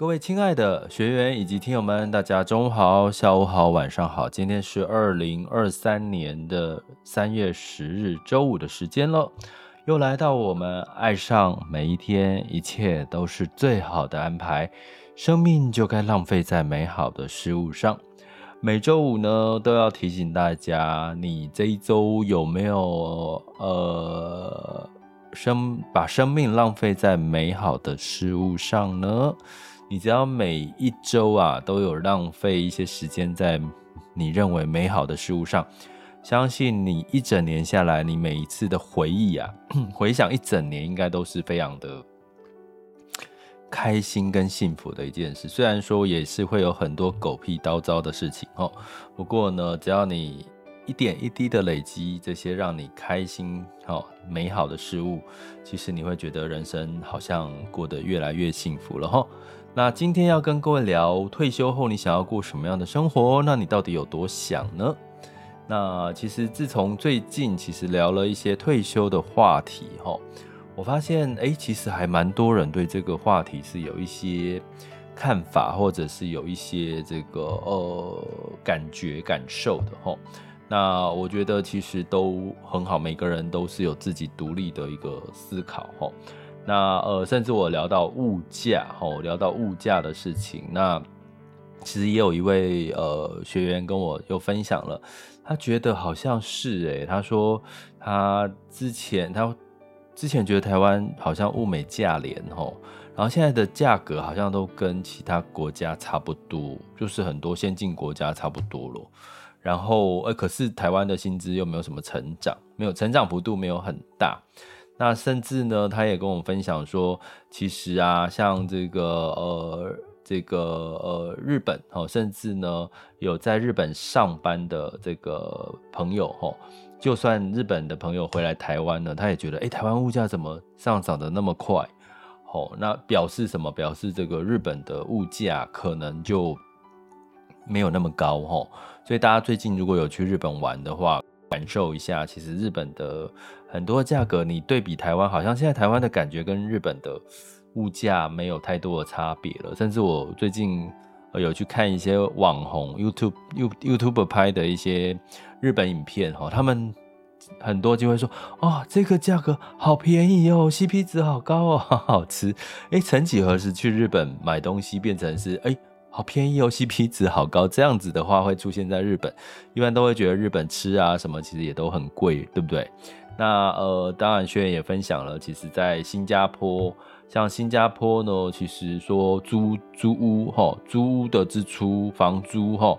各位亲爱的学员以及听友们，大家中午好、下午好、晚上好。今天是二零二三年的三月十日周五的时间了，又来到我们爱上每一天，一切都是最好的安排。生命就该浪费在美好的事物上。每周五呢，都要提醒大家，你这一周有没有呃生把生命浪费在美好的事物上呢？你只要每一周啊都有浪费一些时间在你认为美好的事物上，相信你一整年下来，你每一次的回忆啊，回想一整年，应该都是非常的开心跟幸福的一件事。虽然说也是会有很多狗屁叨糟的事情哦，不过呢，只要你一点一滴的累积这些让你开心哦美好的事物，其实你会觉得人生好像过得越来越幸福了哈。那今天要跟各位聊退休后你想要过什么样的生活？那你到底有多想呢？那其实自从最近其实聊了一些退休的话题哈，我发现哎，其实还蛮多人对这个话题是有一些看法，或者是有一些这个呃感觉感受的哈。那我觉得其实都很好，每个人都是有自己独立的一个思考哈。那呃，甚至我聊到物价，吼，聊到物价的事情。那其实也有一位呃学员跟我又分享了，他觉得好像是诶，他说他之前他之前觉得台湾好像物美价廉，吼，然后现在的价格好像都跟其他国家差不多，就是很多先进国家差不多咯。然后呃，可是台湾的薪资又没有什么成长，没有成长幅度没有很大。那甚至呢，他也跟我分享说，其实啊，像这个呃，这个呃，日本哦，甚至呢，有在日本上班的这个朋友哈，就算日本的朋友回来台湾呢，他也觉得，哎，台湾物价怎么上涨得那么快？哦，那表示什么？表示这个日本的物价可能就没有那么高哈。所以大家最近如果有去日本玩的话，感受一下，其实日本的很多价格，你对比台湾，好像现在台湾的感觉跟日本的物价没有太多的差别了。甚至我最近有去看一些网红 YouTube YouTube 拍的一些日本影片，哈，他们很多就会说，哦，这个价格好便宜哦，CP 值好高哦，好好吃。哎，曾几何时去日本买东西变成是哎。好便宜哦，CP 值好高，这样子的话会出现在日本，一般都会觉得日本吃啊什么其实也都很贵，对不对？那呃，当然学员也分享了，其实在新加坡，像新加坡呢，其实说租租屋哈，租屋的支出房租哈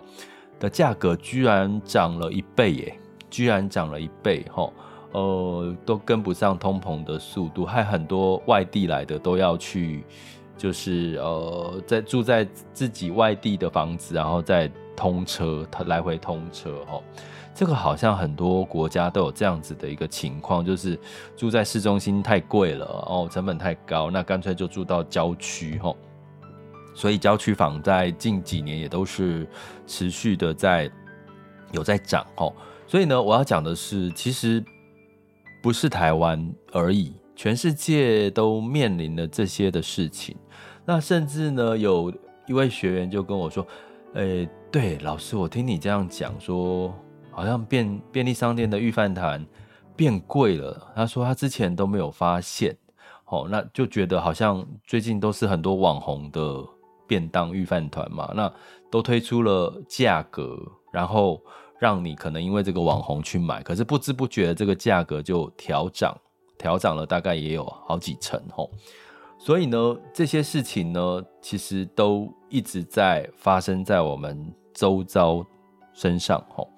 的价格居然涨了一倍耶，居然涨了一倍哈，呃，都跟不上通膨的速度，还很多外地来的都要去。就是呃，在住在自己外地的房子，然后再通车，他来回通车哈。这个好像很多国家都有这样子的一个情况，就是住在市中心太贵了哦，成本太高，那干脆就住到郊区哈。所以郊区房在近几年也都是持续的在有在涨哦。所以呢，我要讲的是，其实不是台湾而已，全世界都面临了这些的事情。那甚至呢，有一位学员就跟我说：“诶、对，老师，我听你这样讲，说好像便便利商店的御饭团变贵了。他说他之前都没有发现，哦，那就觉得好像最近都是很多网红的便当御饭团嘛，那都推出了价格，然后让你可能因为这个网红去买，可是不知不觉这个价格就调涨，调涨了大概也有好几成，吼。”所以呢，这些事情呢，其实都一直在发生在我们周遭身上。吼，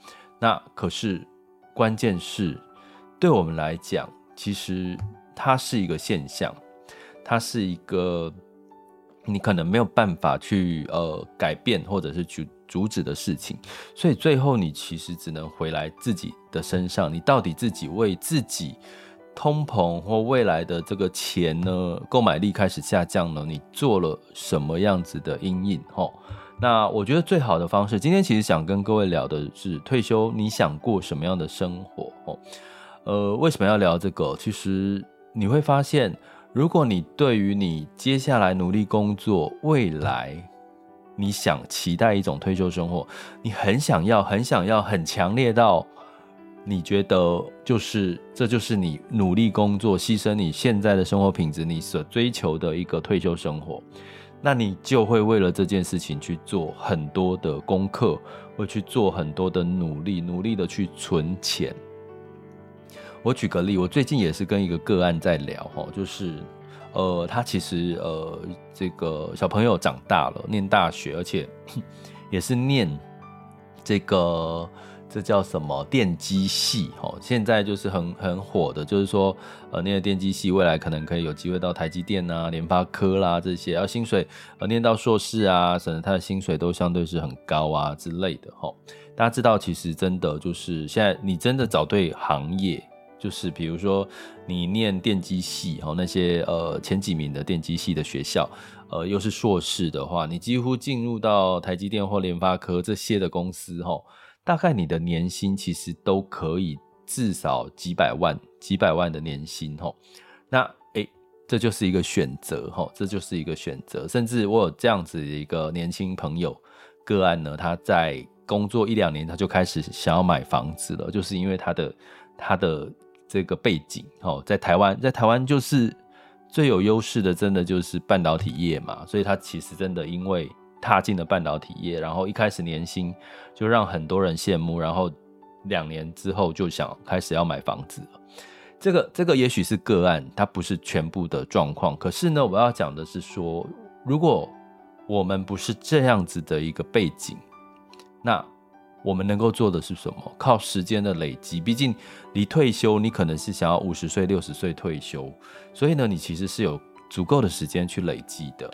那可是关键是，对我们来讲，其实它是一个现象，它是一个你可能没有办法去呃改变或者是去阻止的事情。所以最后，你其实只能回来自己的身上，你到底自己为自己。通膨或未来的这个钱呢，购买力开始下降了，你做了什么样子的阴影？吼，那我觉得最好的方式，今天其实想跟各位聊的是退休，你想过什么样的生活？哦，呃，为什么要聊这个？其实你会发现，如果你对于你接下来努力工作，未来你想期待一种退休生活，你很想要，很想要，很强烈到。你觉得就是这就是你努力工作、牺牲你现在的生活品质、你所追求的一个退休生活，那你就会为了这件事情去做很多的功课，会去做很多的努力，努力的去存钱。我举个例，我最近也是跟一个个案在聊，哈，就是呃，他其实呃，这个小朋友长大了，念大学，而且 也是念这个。这叫什么电机系？哦，现在就是很很火的，就是说，呃，念电机系未来可能可以有机会到台积电啊、联发科啦这些，而薪水呃念到硕士啊，甚至他的薪水都相对是很高啊之类的。哈，大家知道，其实真的就是现在你真的找对行业，就是比如说你念电机系，哈，那些呃前几名的电机系的学校，呃，又是硕士的话，你几乎进入到台积电或联发科这些的公司，哈。大概你的年薪其实都可以至少几百万、几百万的年薪吼，那诶，这就是一个选择吼，这就是一个选择。甚至我有这样子一个年轻朋友个案呢，他在工作一两年，他就开始想要买房子了，就是因为他的他的这个背景吼，在台湾，在台湾就是最有优势的，真的就是半导体业嘛，所以他其实真的因为。踏进了半导体业，然后一开始年薪就让很多人羡慕，然后两年之后就想开始要买房子了。这个这个也许是个案，它不是全部的状况。可是呢，我要讲的是说，如果我们不是这样子的一个背景，那我们能够做的是什么？靠时间的累积。毕竟离退休，你可能是想要五十岁、六十岁退休，所以呢，你其实是有足够的时间去累积的。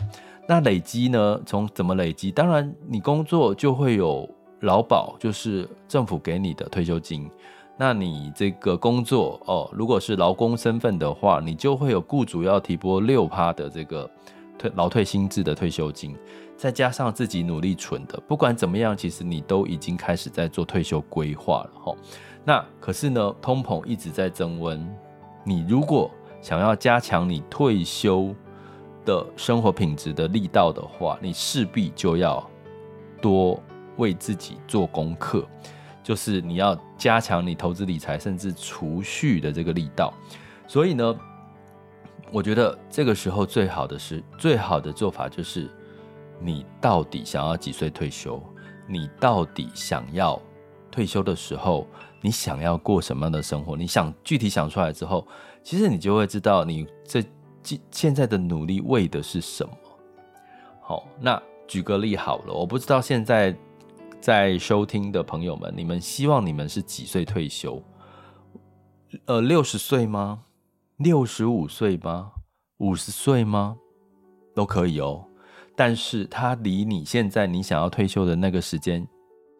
那累积呢？从怎么累积？当然，你工作就会有劳保，就是政府给你的退休金。那你这个工作哦，如果是劳工身份的话，你就会有雇主要提拨六趴的这个退劳退新制的退休金，再加上自己努力存的，不管怎么样，其实你都已经开始在做退休规划了哈。那可是呢，通膨一直在增温，你如果想要加强你退休的生活品质的力道的话，你势必就要多为自己做功课，就是你要加强你投资理财甚至储蓄的这个力道。所以呢，我觉得这个时候最好的是最好的做法就是，你到底想要几岁退休？你到底想要退休的时候，你想要过什么样的生活？你想具体想出来之后，其实你就会知道你这。现在的努力为的是什么？好，那举个例好了，我不知道现在在收听的朋友们，你们希望你们是几岁退休？呃，六十岁吗？六十五岁吗？五十岁吗？都可以哦。但是它离你现在你想要退休的那个时间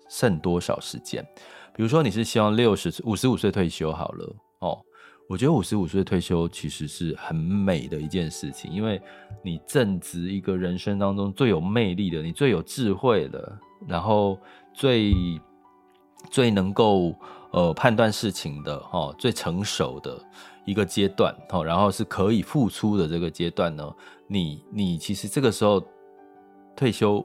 剩多少时间？比如说你是希望六十五十五岁退休好了哦。我觉得五十五岁退休其实是很美的一件事情，因为你正值一个人生当中最有魅力的，你最有智慧的，然后最最能够呃判断事情的哈，最成熟的一个阶段哈，然后是可以付出的这个阶段呢，你你其实这个时候退休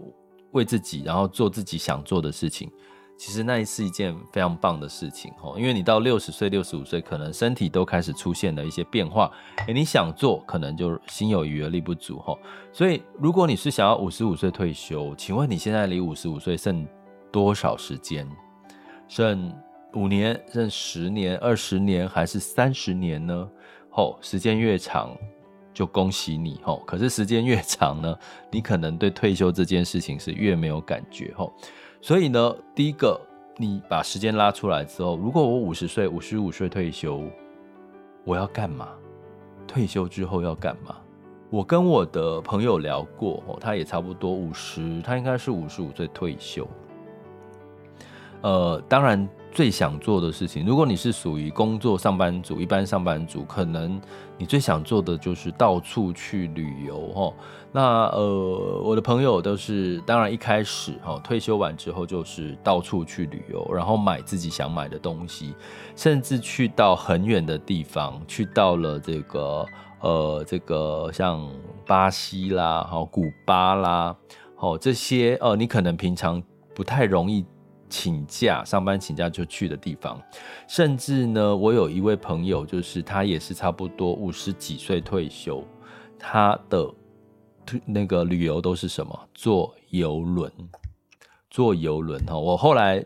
为自己，然后做自己想做的事情。其实那是一件非常棒的事情哦，因为你到六十岁、六十五岁，可能身体都开始出现了一些变化，诶，你想做，可能就心有余而力不足哈。所以，如果你是想要五十五岁退休，请问你现在离五十五岁剩多少时间？剩五年、剩十年、二十年，还是三十年呢？哦，时间越长，就恭喜你吼。可是时间越长呢，你可能对退休这件事情是越没有感觉吼。所以呢，第一个，你把时间拉出来之后，如果我五十岁、五十五岁退休，我要干嘛？退休之后要干嘛？我跟我的朋友聊过哦，他也差不多五十，他应该是五十五岁退休。呃，当然。最想做的事情，如果你是属于工作上班族，一般上班族，可能你最想做的就是到处去旅游哈。那呃，我的朋友都是，当然一开始哈，退休完之后就是到处去旅游，然后买自己想买的东西，甚至去到很远的地方，去到了这个呃，这个像巴西啦、哈古巴啦，哦这些呃，你可能平常不太容易。请假上班请假就去的地方，甚至呢，我有一位朋友，就是他也是差不多五十几岁退休，他的那个旅游都是什么？坐游轮，坐游轮哈。我后来。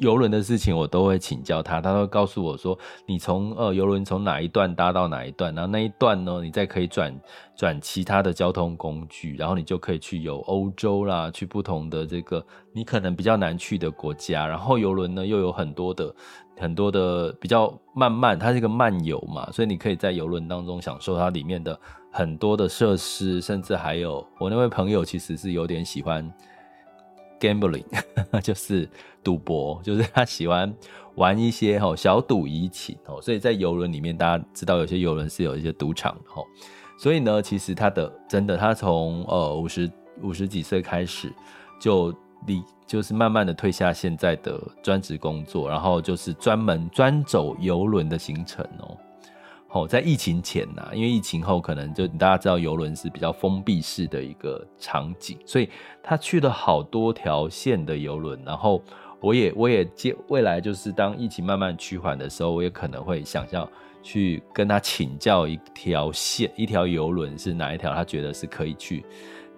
游轮的事情我都会请教他，他都会告诉我说，你从呃游轮从哪一段搭到哪一段，然后那一段呢，你再可以转转其他的交通工具，然后你就可以去游欧洲啦，去不同的这个你可能比较难去的国家，然后游轮呢又有很多的很多的比较慢慢，它是一个漫游嘛，所以你可以在游轮当中享受它里面的很多的设施，甚至还有我那位朋友其实是有点喜欢。Gambling 就是赌博，就是他喜欢玩一些小赌怡情，所以在游轮里面，大家知道有些游轮是有一些赌场的，所以呢，其实他的真的，他从呃五十五十几岁开始就离，就是慢慢的退下现在的专职工作，然后就是专门专走游轮的行程哦。哦，在疫情前呐，因为疫情后可能就大家知道游轮是比较封闭式的一个场景，所以他去了好多条线的游轮。然后我也我也接未来就是当疫情慢慢趋缓的时候，我也可能会想要去跟他请教一条线，一条游轮是哪一条，他觉得是可以去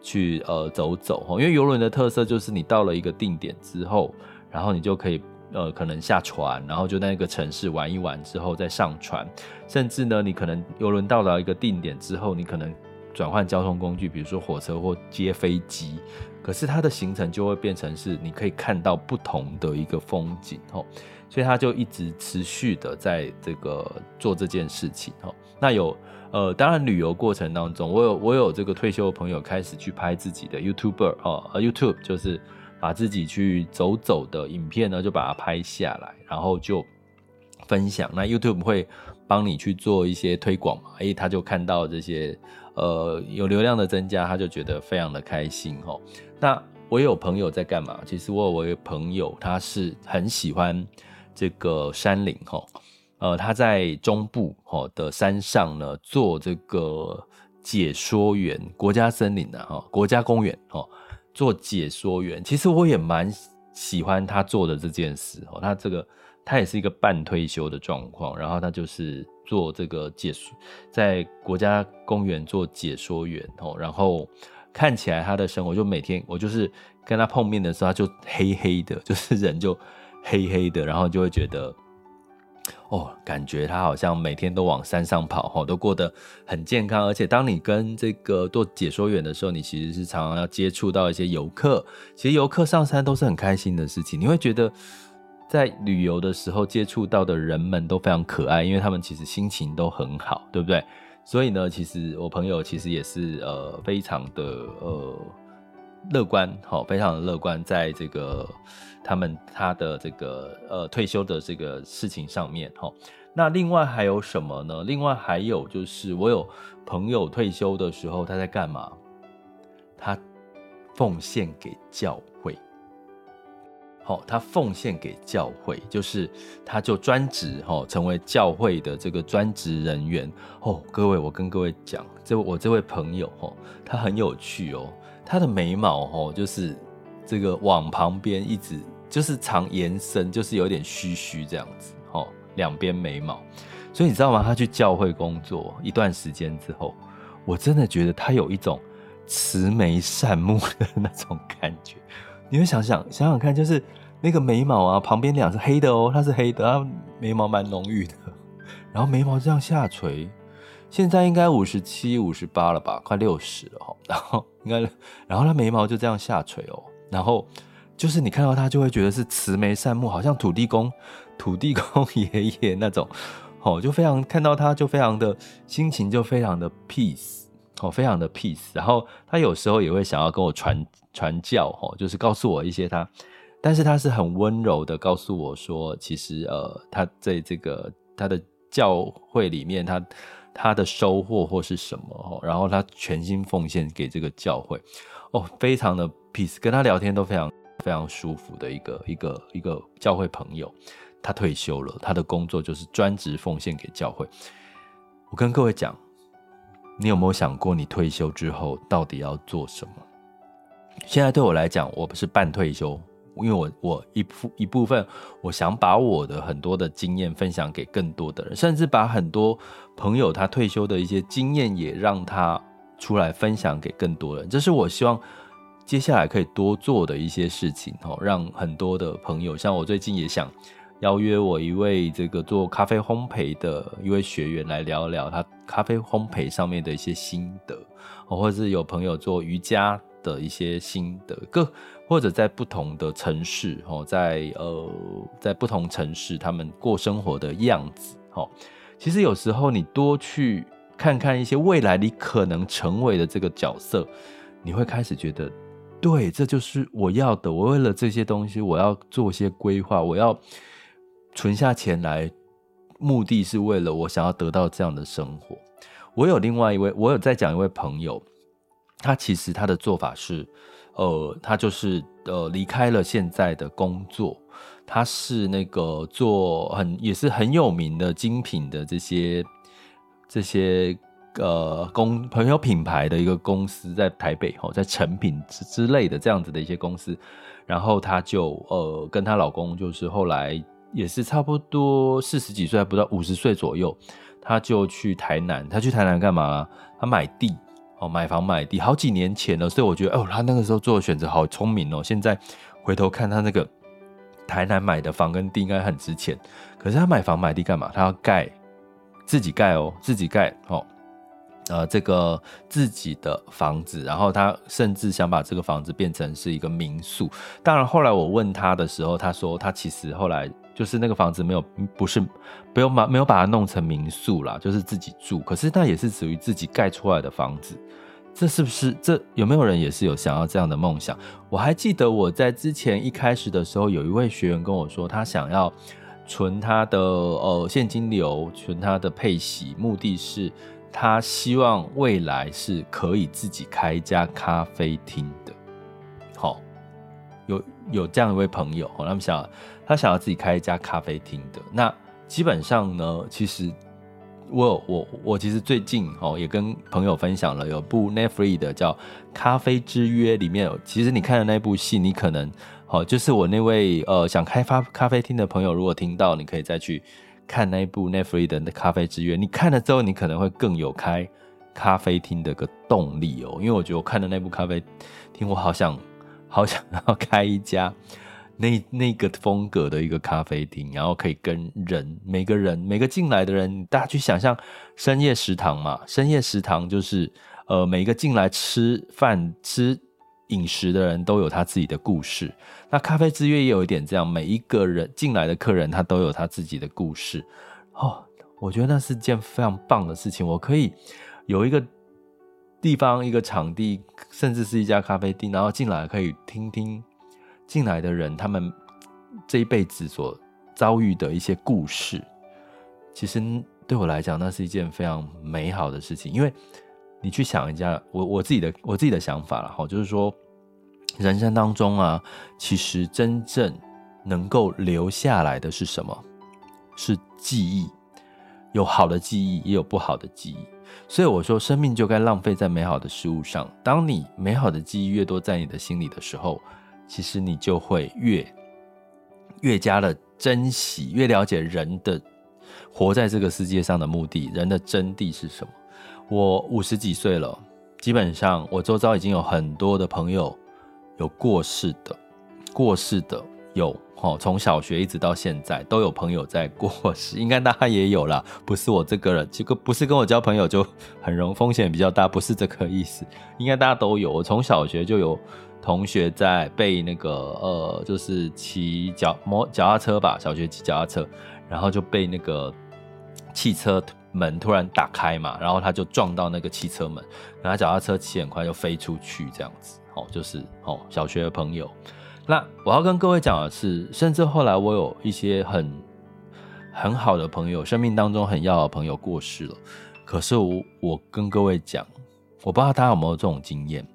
去呃走走。因为游轮的特色就是你到了一个定点之后，然后你就可以。呃，可能下船，然后就在那个城市玩一玩之后再上船，甚至呢，你可能游轮到达一个定点之后，你可能转换交通工具，比如说火车或接飞机，可是它的行程就会变成是你可以看到不同的一个风景哦，所以他就一直持续的在这个做这件事情哦。那有呃，当然旅游过程当中，我有我有这个退休的朋友开始去拍自己的 YouTuber 哦，YouTube 就是。把自己去走走的影片呢，就把它拍下来，然后就分享。那 YouTube 会帮你去做一些推广嘛？诶，他就看到这些呃有流量的增加，他就觉得非常的开心哦。那我有朋友在干嘛？其实我有我有朋友，他是很喜欢这个山林哈，呃，他在中部哈的山上呢做这个解说员，国家森林的哈，国家公园哈。做解说员，其实我也蛮喜欢他做的这件事哦。他这个他也是一个半退休的状况，然后他就是做这个解说，在国家公园做解说员哦。然后看起来他的生活就每天，我就是跟他碰面的时候，他就黑黑的，就是人就黑黑的，然后就会觉得。哦，感觉他好像每天都往山上跑，哈，都过得很健康。而且当你跟这个做解说员的时候，你其实是常常要接触到一些游客。其实游客上山都是很开心的事情。你会觉得在旅游的时候接触到的人们都非常可爱，因为他们其实心情都很好，对不对？所以呢，其实我朋友其实也是呃非常的呃乐观，好，非常的乐观，在这个。他们他的这个呃退休的这个事情上面哈，那另外还有什么呢？另外还有就是我有朋友退休的时候他在干嘛？他奉献给教会，好，他奉献给教会，就是他就专职哈，成为教会的这个专职人员哦。各位，我跟各位讲，这我这位朋友哈，他很有趣哦，他的眉毛哦就是这个往旁边一直。就是长延伸，就是有点虚虚这样子，哦，两边眉毛，所以你知道吗？他去教会工作一段时间之后，我真的觉得他有一种慈眉善目的那种感觉。你会想想想想看，就是那个眉毛啊，旁边两是黑的哦，它是黑的，它眉毛蛮浓郁的，然后眉毛这样下垂，现在应该五十七、五十八了吧，快六十了哈。然后应该，然后他眉毛就这样下垂哦。然后就是你看到他就会觉得是慈眉善目，好像土地公、土地公 爷爷那种哦，就非常看到他就非常的心情就非常的 peace 哦，非常的 peace。然后他有时候也会想要跟我传传教哦，就是告诉我一些他，但是他是很温柔的告诉我说，其实呃他在这个他的教会里面他。他的收获或是什么哦，然后他全心奉献给这个教会，哦，非常的 peace，跟他聊天都非常非常舒服的一个一个一个教会朋友。他退休了，他的工作就是专职奉献给教会。我跟各位讲，你有没有想过，你退休之后到底要做什么？现在对我来讲，我不是半退休。因为我我一部一部分，我想把我的很多的经验分享给更多的人，甚至把很多朋友他退休的一些经验也让他出来分享给更多人。这是我希望接下来可以多做的一些事情哦，让很多的朋友，像我最近也想邀约我一位这个做咖啡烘焙的一位学员来聊聊他咖啡烘焙上面的一些心得，或者是有朋友做瑜伽的一些心得各。或者在不同的城市，哦，在呃，在不同城市，他们过生活的样子，哦，其实有时候你多去看看一些未来你可能成为的这个角色，你会开始觉得，对，这就是我要的。我为了这些东西，我要做些规划，我要存下钱来，目的是为了我想要得到这样的生活。我有另外一位，我有在讲一位朋友，他其实他的做法是。呃，他就是呃离开了现在的工作，他是那个做很也是很有名的精品的这些这些呃公朋友品牌的一个公司，在台北哦，在成品之之类的这样子的一些公司，然后他就呃跟她老公就是后来也是差不多四十几岁，还不到五十岁左右，他就去台南，他去台南干嘛？他买地。哦，买房买地好几年前了，所以我觉得，哦，他那个时候做的选择好聪明哦。现在回头看他那个台南买的房跟地应该很值钱，可是他买房买地干嘛？他要盖自己盖哦，自己盖哦，呃，这个自己的房子，然后他甚至想把这个房子变成是一个民宿。当然，后来我问他的时候，他说他其实后来。就是那个房子没有，不是，不用把没有把它弄成民宿啦，就是自己住。可是那也是属于自己盖出来的房子，这是不是？这有没有人也是有想要这样的梦想？我还记得我在之前一开始的时候，有一位学员跟我说，他想要存他的呃现金流，存他的配息，目的是他希望未来是可以自己开一家咖啡厅的。好，有有这样一位朋友，他们想。他想要自己开一家咖啡厅的，那基本上呢，其实我我我其实最近哦也跟朋友分享了，有部 Netflix 的叫《咖啡之约》，里面其实你看的那部戏，你可能好就是我那位呃想开发咖啡厅的朋友，如果听到，你可以再去看那一部 Netflix 的《咖啡之约》，你看了之后，你可能会更有开咖啡厅的个动力哦，因为我觉得我看的那部咖啡厅，我好想好想要开一家。那那个风格的一个咖啡厅，然后可以跟人每个人每个进来的人，大家去想象深夜食堂嘛。深夜食堂就是呃，每一个进来吃饭吃饮食的人都有他自己的故事。那咖啡之约也有一点这样，每一个人进来的客人他都有他自己的故事。哦，我觉得那是件非常棒的事情。我可以有一个地方、一个场地，甚至是一家咖啡厅，然后进来可以听听。进来的人，他们这一辈子所遭遇的一些故事，其实对我来讲，那是一件非常美好的事情。因为你去想一下，我我自己的我自己的想法了哈，就是说，人生当中啊，其实真正能够留下来的是什么？是记忆，有好的记忆，也有不好的记忆。所以我说，生命就该浪费在美好的事物上。当你美好的记忆越多在你的心里的时候，其实你就会越越加的珍惜，越了解人的活在这个世界上的目的，人的真谛是什么。我五十几岁了，基本上我周遭已经有很多的朋友有过世的，过世的有哦，从小学一直到现在都有朋友在过世，应该大家也有啦，不是我这个人，这个不是跟我交朋友就很容风险比较大，不是这个意思，应该大家都有。我从小学就有同学在被那个呃，就是骑脚摩脚踏车吧，小学骑脚踏车，然后就被那个汽车门突然打开嘛，然后他就撞到那个汽车门，然后脚踏车骑很快就飞出去，这样子哦，就是哦，小学的朋友。那我要跟各位讲的是，甚至后来我有一些很很好的朋友，生命当中很要好的朋友过世了。可是我我跟各位讲，我不知道大家有没有这种经验，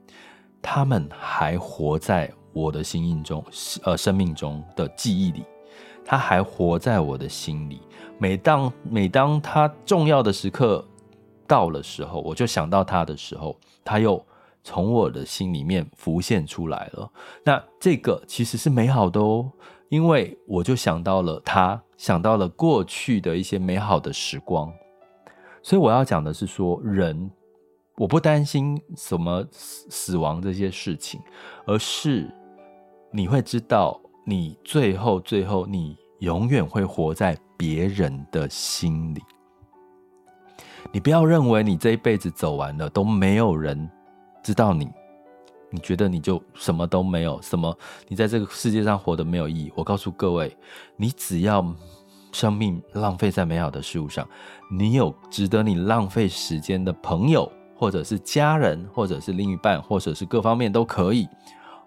他们还活在我的心印中，呃，生命中的记忆里，他还活在我的心里。每当每当他重要的时刻到了时候，我就想到他的时候，他又。从我的心里面浮现出来了，那这个其实是美好的哦，因为我就想到了他，想到了过去的一些美好的时光，所以我要讲的是说，人我不担心什么死死亡这些事情，而是你会知道，你最后最后你永远会活在别人的心里，你不要认为你这一辈子走完了都没有人。知道你，你觉得你就什么都没有，什么你在这个世界上活得没有意义。我告诉各位，你只要生命浪费在美好的事物上，你有值得你浪费时间的朋友，或者是家人，或者是另一半，或者是各方面都可以。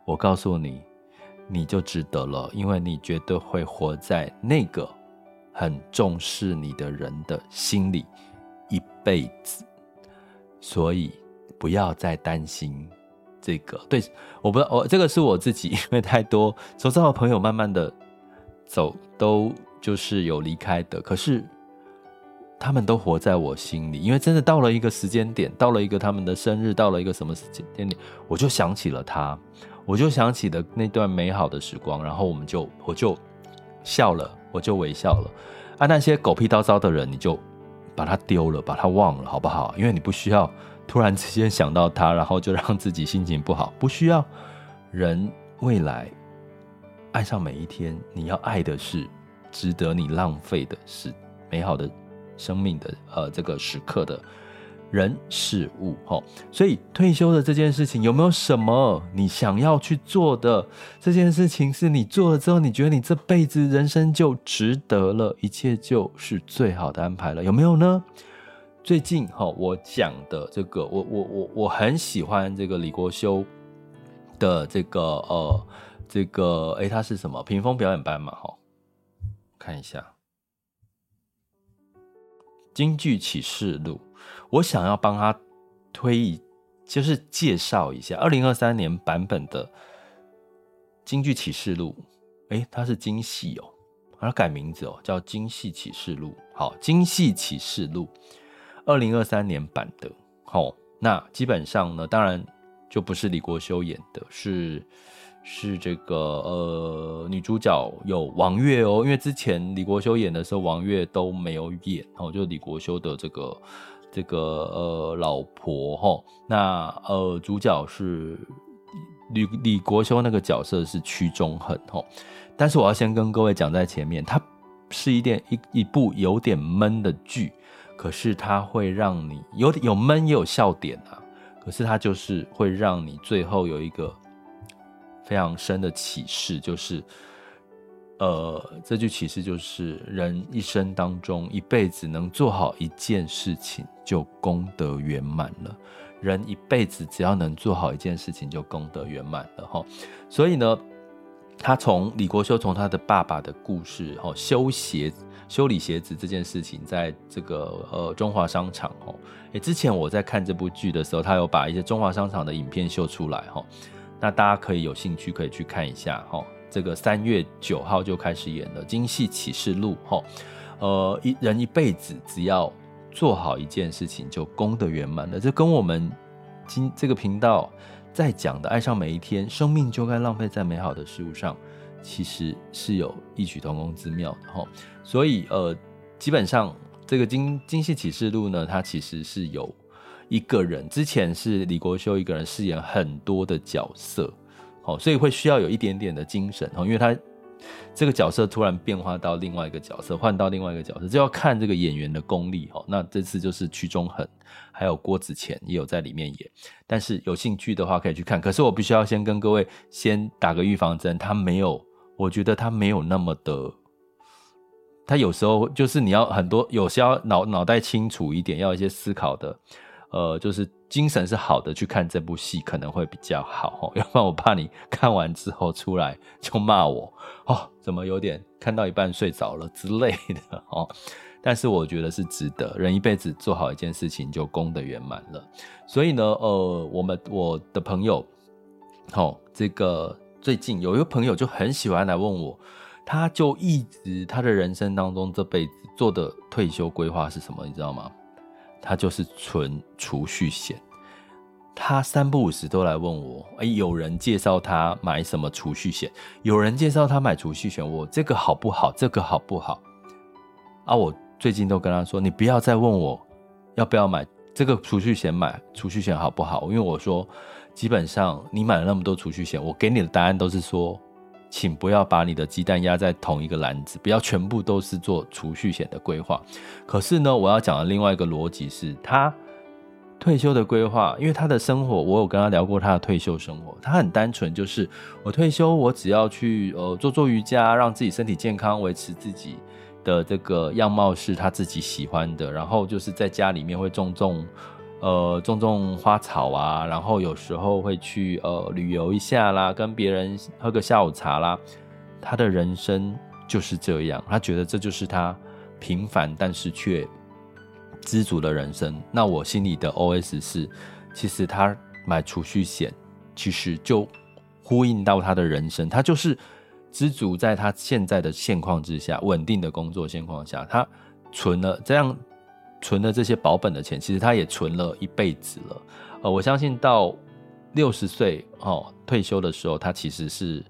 我告诉你，你就值得了，因为你绝对会活在那个很重视你的人的心里一辈子，所以。不要再担心这个，对，我不，我这个是我自己，因为太多周遭的朋友慢慢的走，都就是有离开的，可是他们都活在我心里，因为真的到了一个时间点，到了一个他们的生日，到了一个什么时间点，我就想起了他，我就想起了那段美好的时光，然后我们就我就笑了，我就微笑了，啊，那些狗屁叨叨的人，你就把他丢了，把他忘了，好不好？因为你不需要。突然之间想到他，然后就让自己心情不好，不需要。人未来爱上每一天，你要爱的是值得你浪费的是美好的生命的呃这个时刻的人事物齁。所以退休的这件事情有没有什么你想要去做的？这件事情是你做了之后，你觉得你这辈子人生就值得了，一切就是最好的安排了，有没有呢？最近哈，我讲的这个，我我我我很喜欢这个李国修的这个呃，这个哎，他是什么屏风表演班嘛？哈，看一下京剧启示录，我想要帮他推，就是介绍一下二零二三年版本的京剧启示录。哎，他是京戏哦，他改名字哦，叫京戏启示录。好，京戏启示录。二零二三年版的，好，那基本上呢，当然就不是李国修演的，是是这个呃女主角有王月哦，因为之前李国修演的时候，王月都没有演哦，就李国修的这个这个呃老婆哈，那呃主角是李李国修那个角色是屈中恒哈，但是我要先跟各位讲在前面，它是一点一一部有点闷的剧。可是它会让你有有闷也有笑点啊，可是它就是会让你最后有一个非常深的启示，就是，呃，这句启示就是人一生当中一辈子能做好一件事情就功德圆满了，人一辈子只要能做好一件事情就功德圆满了哈，所以呢，他从李国修从他的爸爸的故事哈修鞋。修理鞋子这件事情，在这个呃中华商场哦，诶，之前我在看这部剧的时候，他有把一些中华商场的影片秀出来哈，那大家可以有兴趣可以去看一下哈。这个三月九号就开始演了《京戏启示录》哈，呃，一人一辈子只要做好一件事情就功德圆满了，这跟我们今这个频道在讲的“爱上每一天，生命就该浪费在美好的事物上”。其实是有异曲同工之妙的哈，所以呃，基本上这个京京戏启示录呢，它其实是有一个人，之前是李国修一个人饰演很多的角色，好，所以会需要有一点点的精神哈，因为他这个角色突然变化到另外一个角色，换到另外一个角色，就要看这个演员的功力哦。那这次就是屈中恒，还有郭子乾也有在里面演。但是有兴趣的话可以去看。可是我必须要先跟各位先打个预防针，他没有，我觉得他没有那么的。他有时候就是你要很多，有些要脑脑袋清楚一点，要一些思考的，呃，就是精神是好的去看这部戏可能会比较好哦，要不然我怕你看完之后出来就骂我哦，怎么有点看到一半睡着了之类的哦。但是我觉得是值得，人一辈子做好一件事情就功德圆满了。所以呢，呃，我们我的朋友，哦，这个最近有一个朋友就很喜欢来问我。他就一直他的人生当中这辈子做的退休规划是什么？你知道吗？他就是存储蓄险。他三不五时都来问我，哎，有人介绍他买什么储蓄险？有人介绍他买储蓄险，我这个好不好？这个好不好？啊，我最近都跟他说，你不要再问我要不要买这个储蓄险，买储蓄险好不好？因为我说，基本上你买了那么多储蓄险，我给你的答案都是说。请不要把你的鸡蛋压在同一个篮子，不要全部都是做储蓄险的规划。可是呢，我要讲的另外一个逻辑是，他退休的规划，因为他的生活，我有跟他聊过他的退休生活，他很单纯，就是我退休，我只要去呃做做瑜伽，让自己身体健康，维持自己的这个样貌是他自己喜欢的，然后就是在家里面会种种。呃，种种花草啊，然后有时候会去呃旅游一下啦，跟别人喝个下午茶啦。他的人生就是这样，他觉得这就是他平凡但是却知足的人生。那我心里的 OS 是，其实他买储蓄险，其实就呼应到他的人生，他就是知足，在他现在的现况之下，稳定的工作现况下，他存了这样。存的这些保本的钱，其实他也存了一辈子了。呃，我相信到六十岁哦退休的时候，他其实是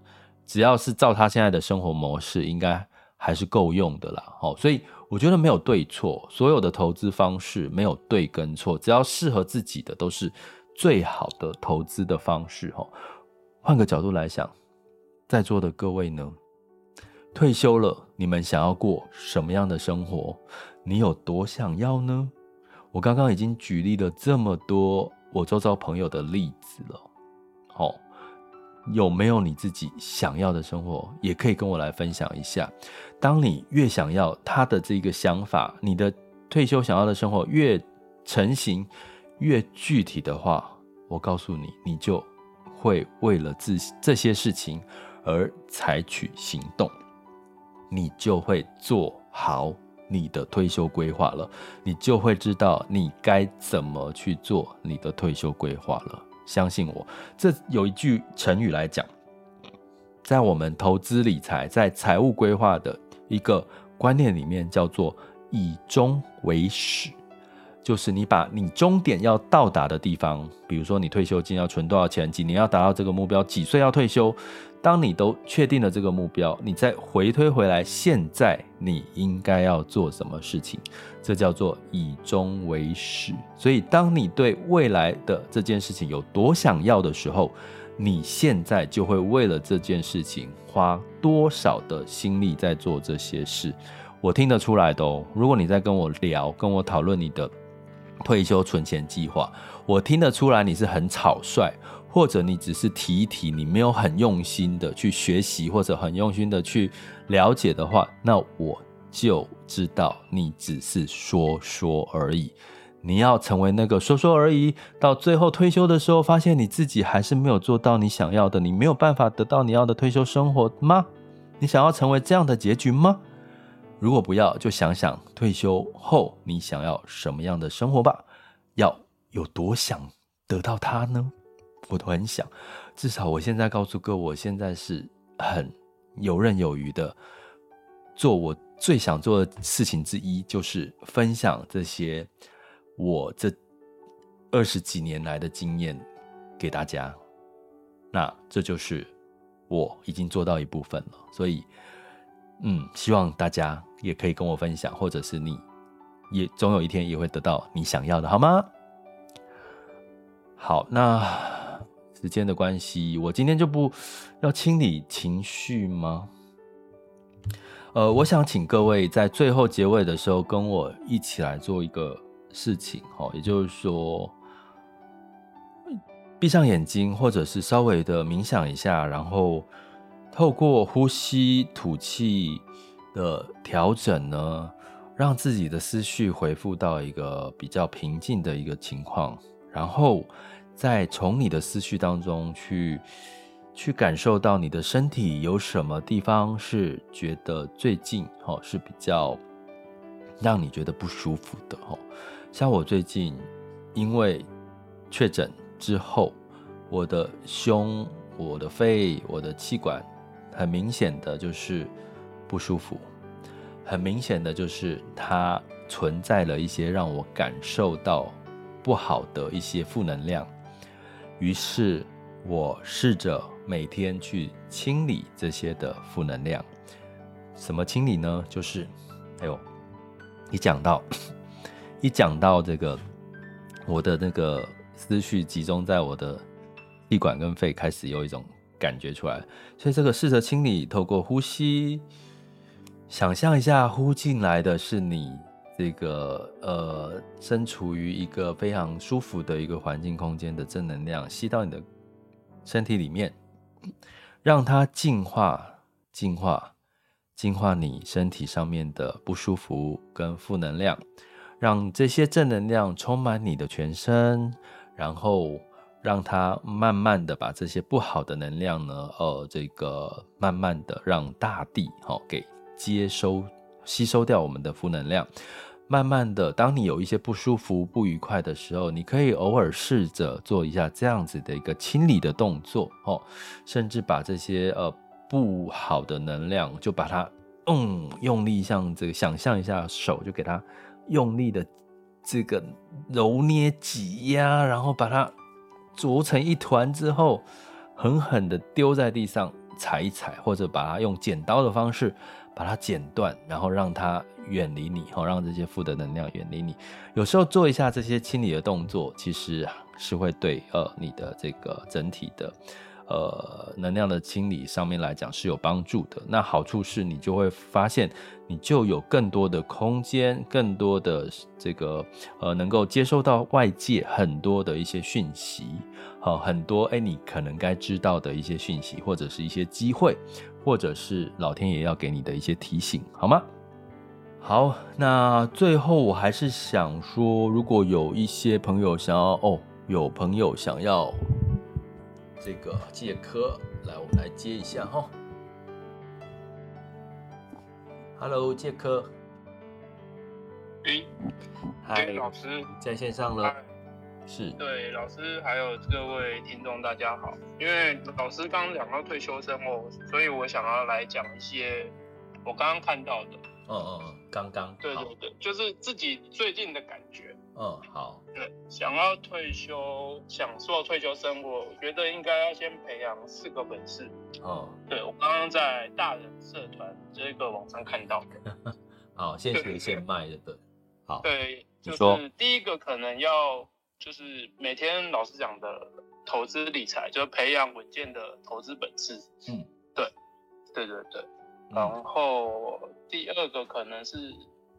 只要是照他现在的生活模式，应该还是够用的啦。哦，所以我觉得没有对错，所有的投资方式没有对跟错，只要适合自己的都是最好的投资的方式。哦，换个角度来想，在座的各位呢，退休了，你们想要过什么样的生活？你有多想要呢？我刚刚已经举例了这么多我周遭朋友的例子了，好，有没有你自己想要的生活？也可以跟我来分享一下。当你越想要他的这个想法，你的退休想要的生活越成型、越具体的话，我告诉你，你就会为了这这些事情而采取行动，你就会做好。你的退休规划了，你就会知道你该怎么去做你的退休规划了。相信我，这有一句成语来讲，在我们投资理财、在财务规划的一个观念里面，叫做以终为始，就是你把你终点要到达的地方，比如说你退休金要存多少钱，几年要达到这个目标，几岁要退休。当你都确定了这个目标，你再回推回来，现在你应该要做什么事情？这叫做以终为始。所以，当你对未来的这件事情有多想要的时候，你现在就会为了这件事情花多少的心力在做这些事。我听得出来的哦。如果你在跟我聊、跟我讨论你的退休存钱计划，我听得出来你是很草率。或者你只是提一提，你没有很用心的去学习，或者很用心的去了解的话，那我就知道你只是说说而已。你要成为那个说说而已，到最后退休的时候，发现你自己还是没有做到你想要的，你没有办法得到你要的退休生活吗？你想要成为这样的结局吗？如果不要，就想想退休后你想要什么样的生活吧。要有多想得到它呢？我都很想，至少我现在告诉各位，我现在是很游刃有余的做我最想做的事情之一，就是分享这些我这二十几年来的经验给大家。那这就是我已经做到一部分了，所以，嗯，希望大家也可以跟我分享，或者是你也总有一天也会得到你想要的，好吗？好，那。时间的关系，我今天就不要清理情绪吗？呃，我想请各位在最后结尾的时候跟我一起来做一个事情，哈，也就是说，闭上眼睛，或者是稍微的冥想一下，然后透过呼吸、吐气的调整呢，让自己的思绪恢复到一个比较平静的一个情况，然后再从你的思绪当中去。去感受到你的身体有什么地方是觉得最近哦是比较让你觉得不舒服的哦，像我最近因为确诊之后，我的胸、我的肺、我的气管很明显的就是不舒服，很明显的就是它存在了一些让我感受到不好的一些负能量，于是我试着。每天去清理这些的负能量，什么清理呢？就是，哎呦，一讲到，一讲到这个，我的那个思绪集中在我的气管跟肺，开始有一种感觉出来。所以这个试着清理，透过呼吸，想象一下，呼进来的是你这个呃，身处于一个非常舒服的一个环境空间的正能量，吸到你的身体里面。让它净化、净化、净化你身体上面的不舒服跟负能量，让这些正能量充满你的全身，然后让它慢慢的把这些不好的能量呢，呃，这个慢慢的让大地好给接收、吸收掉我们的负能量。慢慢的，当你有一些不舒服、不愉快的时候，你可以偶尔试着做一下这样子的一个清理的动作哦，甚至把这些呃不好的能量，就把它嗯用力像这个想象一下手，就给它用力的这个揉捏挤压，然后把它揉成一团之后，狠狠的丢在地上踩一踩，或者把它用剪刀的方式把它剪断，然后让它。远离你，好让这些负的能量远离你。有时候做一下这些清理的动作，其实是会对呃你的这个整体的呃能量的清理上面来讲是有帮助的。那好处是你就会发现，你就有更多的空间，更多的这个呃能够接收到外界很多的一些讯息，好很多哎你可能该知道的一些讯息，或者是一些机会，或者是老天爷要给你的一些提醒，好吗？好，那最后我还是想说，如果有一些朋友想要哦，有朋友想要这个借科，来，我们来接一下哈。Hello，借科。诶，嗨，老师在线上了。是。对，老师还有各位听众，大家好。因为老师刚讲到退休生活，所以我想要来讲一些我刚刚看到的。嗯嗯嗯，刚刚对对对，就是自己最近的感觉。嗯，好。对，想要退休，享受退休生活，我觉得应该要先培养四个本事。哦、嗯，对我刚刚在大人社团这个网上看到的。好，先学先卖的。对，好。对，就是第一个可能要就是每天老师讲的投资理财，就是培养稳健的投资本事。嗯，对，对对对。然后第二个可能是，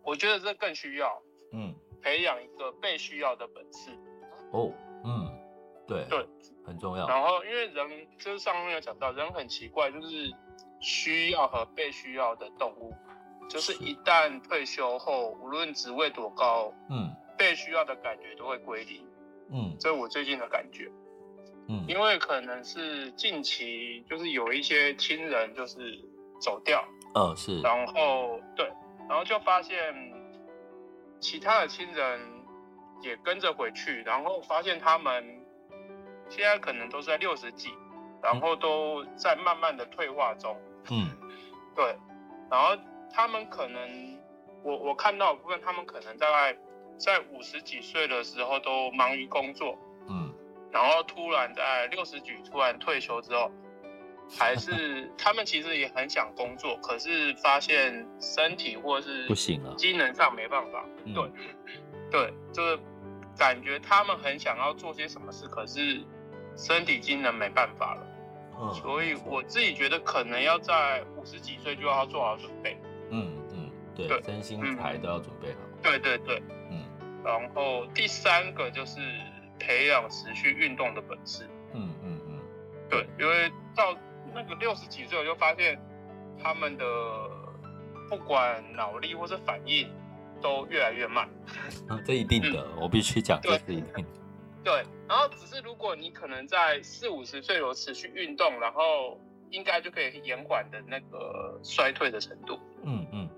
我觉得这更需要，嗯，培养一个被需要的本事。哦，嗯，对对，很重要。然后因为人就是上面有讲到，人很奇怪，就是需要和被需要的动物，就是一旦退休后，无论职位多高，嗯，被需要的感觉都会归零。嗯，这是我最近的感觉。嗯，因为可能是近期就是有一些亲人就是。走掉，嗯，是，然后对，然后就发现其他的亲人也跟着回去，然后发现他们现在可能都是在六十几，然后都在慢慢的退化中，嗯，对，然后他们可能我我看到部分，他们可能大概在五十几岁的时候都忙于工作，嗯，然后突然在六十几突然退休之后。还是他们其实也很想工作，可是发现身体或是不行了，机能上没办法。对，对，就是感觉他们很想要做些什么事，可是身体机能没办法了。嗯，所以我自己觉得可能要在五十几岁就要做好准备。嗯嗯，对，对身心财都要准备好。对对对，嗯。然后第三个就是培养持续运动的本事。嗯嗯嗯，对，因为到那个六十几岁，我就发现他们的不管脑力或是反应都越来越慢。啊，这一定的，嗯、我必须讲，这是一定的。对，然后只是如果你可能在四五十岁有持续运动，然后应该就可以延缓的那个衰退的程度。嗯嗯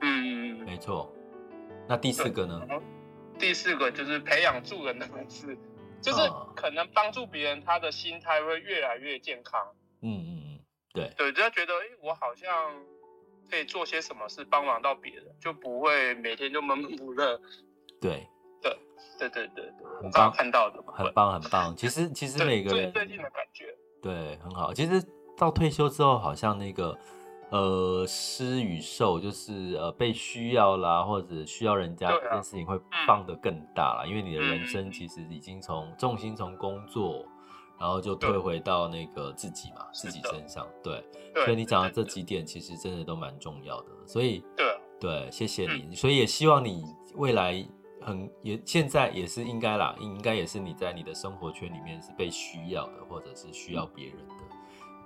嗯，没错。那第四个呢？第四个就是培养助人的本事，就是可能帮助别人，他的心态会越来越健康。嗯嗯嗯，对对，就觉得哎，我好像可以做些什么事帮忙到别人，就不会每天就闷闷不乐。对。对对对对，很棒，看到的，很棒很棒。其实其 实每个人最近的感觉，对，很好。其实到退休之后，好像那个呃施与受，就是呃被需要啦，或者需要人家这件事情会放得更大了。因为你的人生其实已经从重心从工作，然后就退回到那个自己嘛，自己身上。对，所以你讲的这几点其实真的都蛮重要的。所以对对，谢谢你。所以也希望你未来。很也现在也是应该啦，应该也是你在你的生活圈里面是被需要的，或者是需要别人的。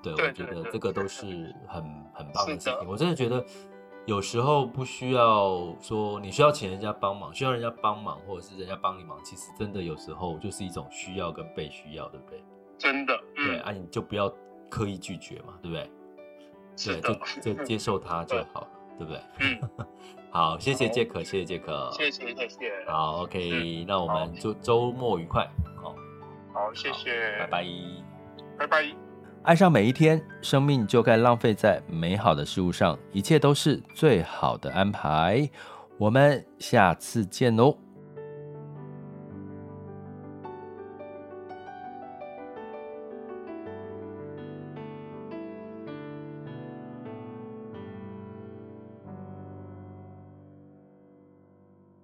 对，我觉得这个都是很很棒的事情。我真的觉得有时候不需要说你需要请人家帮忙，需要人家帮忙，或者是人家帮你忙，其实真的有时候就是一种需要跟被需要，对不对？真的，嗯、对啊，你就不要刻意拒绝嘛，对不对？对，就就 接受它就好了，对，对不对？嗯。好，谢谢杰克，谢谢杰克，谢谢谢谢。好，OK，那我们就周末愉快。好，好，谢谢，拜拜，拜拜。爱上每一天，生命就该浪费在美好的事物上，一切都是最好的安排。我们下次见喽。